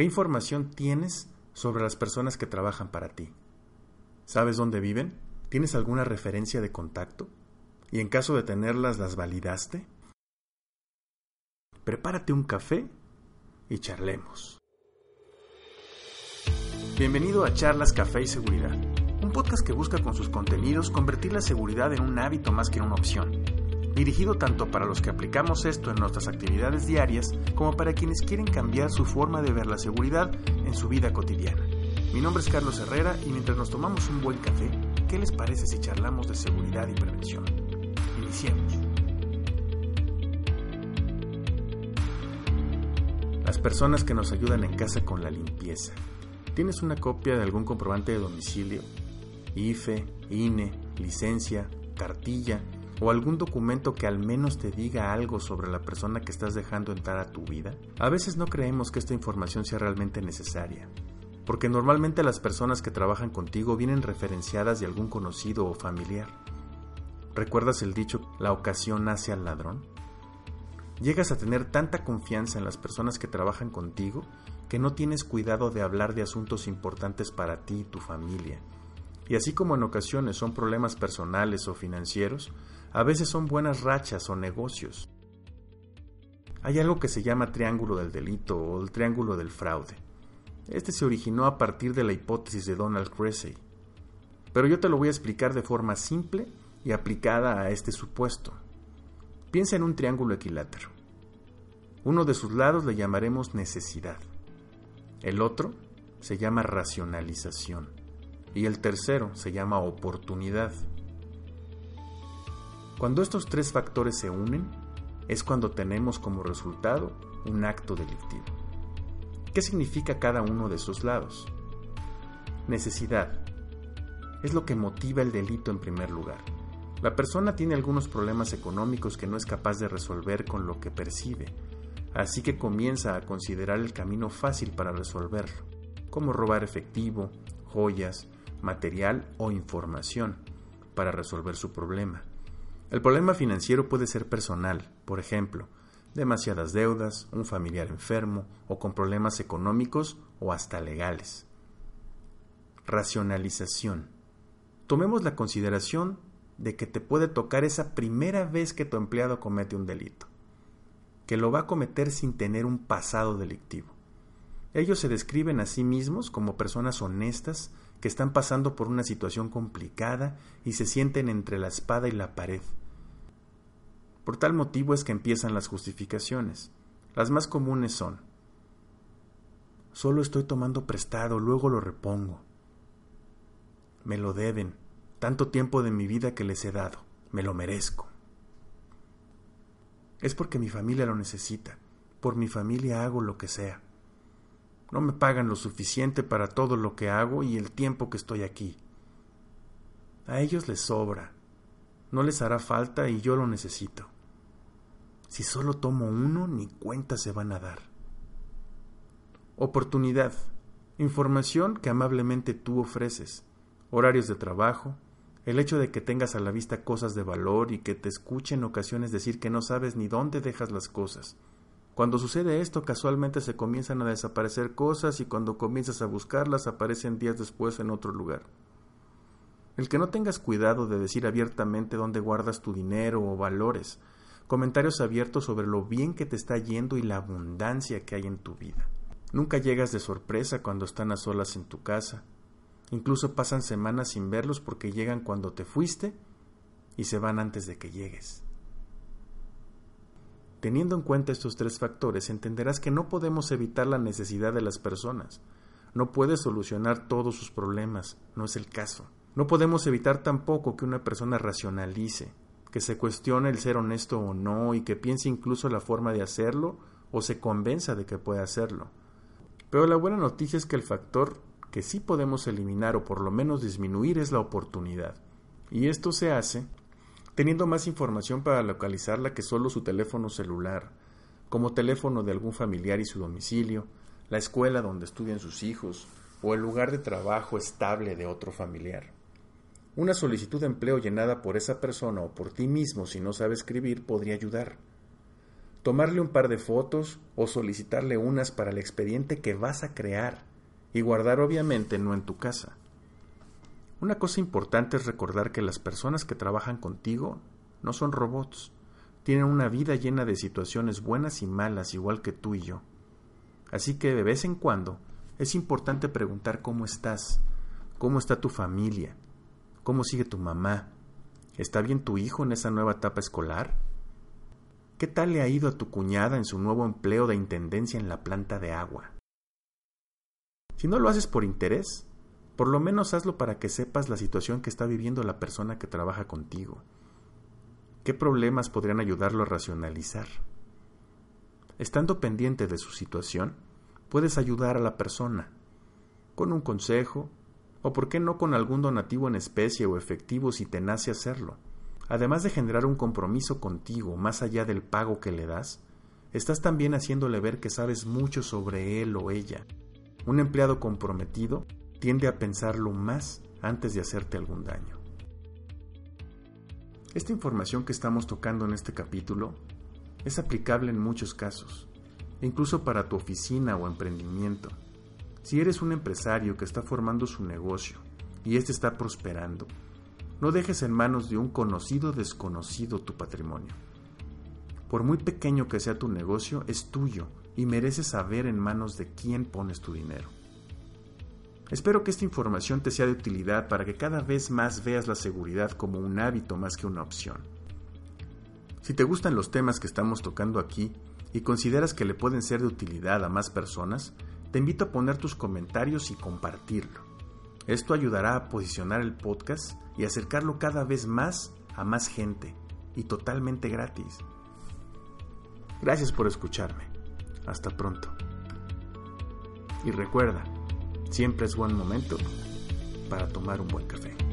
¿Qué información tienes sobre las personas que trabajan para ti? ¿Sabes dónde viven? ¿Tienes alguna referencia de contacto? ¿Y en caso de tenerlas, las validaste? Prepárate un café y charlemos. Bienvenido a Charlas Café y Seguridad, un podcast que busca con sus contenidos convertir la seguridad en un hábito más que una opción dirigido tanto para los que aplicamos esto en nuestras actividades diarias como para quienes quieren cambiar su forma de ver la seguridad en su vida cotidiana. Mi nombre es Carlos Herrera y mientras nos tomamos un buen café, ¿qué les parece si charlamos de seguridad y prevención? Iniciemos. Las personas que nos ayudan en casa con la limpieza. ¿Tienes una copia de algún comprobante de domicilio? IFE, INE, licencia, cartilla o algún documento que al menos te diga algo sobre la persona que estás dejando entrar a tu vida? A veces no creemos que esta información sea realmente necesaria, porque normalmente las personas que trabajan contigo vienen referenciadas de algún conocido o familiar. ¿Recuerdas el dicho, la ocasión hace al ladrón? Llegas a tener tanta confianza en las personas que trabajan contigo que no tienes cuidado de hablar de asuntos importantes para ti y tu familia. Y así como en ocasiones son problemas personales o financieros, a veces son buenas rachas o negocios. Hay algo que se llama triángulo del delito o el triángulo del fraude. Este se originó a partir de la hipótesis de Donald Cressy. Pero yo te lo voy a explicar de forma simple y aplicada a este supuesto. Piensa en un triángulo equilátero. Uno de sus lados le llamaremos necesidad. El otro se llama racionalización. Y el tercero se llama oportunidad. Cuando estos tres factores se unen, es cuando tenemos como resultado un acto delictivo. ¿Qué significa cada uno de esos lados? Necesidad. Es lo que motiva el delito en primer lugar. La persona tiene algunos problemas económicos que no es capaz de resolver con lo que percibe, así que comienza a considerar el camino fácil para resolverlo, como robar efectivo, joyas, material o información para resolver su problema. El problema financiero puede ser personal, por ejemplo, demasiadas deudas, un familiar enfermo o con problemas económicos o hasta legales. Racionalización. Tomemos la consideración de que te puede tocar esa primera vez que tu empleado comete un delito, que lo va a cometer sin tener un pasado delictivo. Ellos se describen a sí mismos como personas honestas que están pasando por una situación complicada y se sienten entre la espada y la pared. Por tal motivo es que empiezan las justificaciones. Las más comunes son Solo estoy tomando prestado, luego lo repongo. Me lo deben, tanto tiempo de mi vida que les he dado, me lo merezco. Es porque mi familia lo necesita, por mi familia hago lo que sea. No me pagan lo suficiente para todo lo que hago y el tiempo que estoy aquí. A ellos les sobra, no les hará falta y yo lo necesito. Si solo tomo uno, ni cuenta se van a dar. Oportunidad. Información que amablemente tú ofreces. Horarios de trabajo. El hecho de que tengas a la vista cosas de valor y que te escuche en ocasiones decir que no sabes ni dónde dejas las cosas. Cuando sucede esto, casualmente se comienzan a desaparecer cosas y cuando comienzas a buscarlas aparecen días después en otro lugar. El que no tengas cuidado de decir abiertamente dónde guardas tu dinero o valores, comentarios abiertos sobre lo bien que te está yendo y la abundancia que hay en tu vida. Nunca llegas de sorpresa cuando están a solas en tu casa. Incluso pasan semanas sin verlos porque llegan cuando te fuiste y se van antes de que llegues. Teniendo en cuenta estos tres factores, entenderás que no podemos evitar la necesidad de las personas. No puedes solucionar todos sus problemas, no es el caso. No podemos evitar tampoco que una persona racionalice, que se cuestione el ser honesto o no y que piense incluso la forma de hacerlo o se convenza de que puede hacerlo. Pero la buena noticia es que el factor que sí podemos eliminar o por lo menos disminuir es la oportunidad. Y esto se hace teniendo más información para localizarla que solo su teléfono celular, como teléfono de algún familiar y su domicilio, la escuela donde estudian sus hijos o el lugar de trabajo estable de otro familiar. Una solicitud de empleo llenada por esa persona o por ti mismo si no sabe escribir podría ayudar. tomarle un par de fotos o solicitarle unas para el expediente que vas a crear y guardar obviamente no en tu casa. Una cosa importante es recordar que las personas que trabajan contigo no son robots, tienen una vida llena de situaciones buenas y malas igual que tú y yo. Así que de vez en cuando es importante preguntar cómo estás, cómo está tu familia, cómo sigue tu mamá, ¿está bien tu hijo en esa nueva etapa escolar? ¿Qué tal le ha ido a tu cuñada en su nuevo empleo de intendencia en la planta de agua? Si no lo haces por interés, por lo menos hazlo para que sepas la situación que está viviendo la persona que trabaja contigo. ¿Qué problemas podrían ayudarlo a racionalizar? Estando pendiente de su situación, puedes ayudar a la persona, con un consejo, o por qué no con algún donativo en especie o efectivo si te nace hacerlo. Además de generar un compromiso contigo más allá del pago que le das, estás también haciéndole ver que sabes mucho sobre él o ella un empleado comprometido tiende a pensarlo más antes de hacerte algún daño. Esta información que estamos tocando en este capítulo es aplicable en muchos casos, incluso para tu oficina o emprendimiento. Si eres un empresario que está formando su negocio y éste está prosperando, no dejes en manos de un conocido desconocido tu patrimonio. Por muy pequeño que sea tu negocio, es tuyo y mereces saber en manos de quién pones tu dinero. Espero que esta información te sea de utilidad para que cada vez más veas la seguridad como un hábito más que una opción. Si te gustan los temas que estamos tocando aquí y consideras que le pueden ser de utilidad a más personas, te invito a poner tus comentarios y compartirlo. Esto ayudará a posicionar el podcast y acercarlo cada vez más a más gente y totalmente gratis. Gracias por escucharme. Hasta pronto. Y recuerda, siempre es buen momento para tomar un buen café.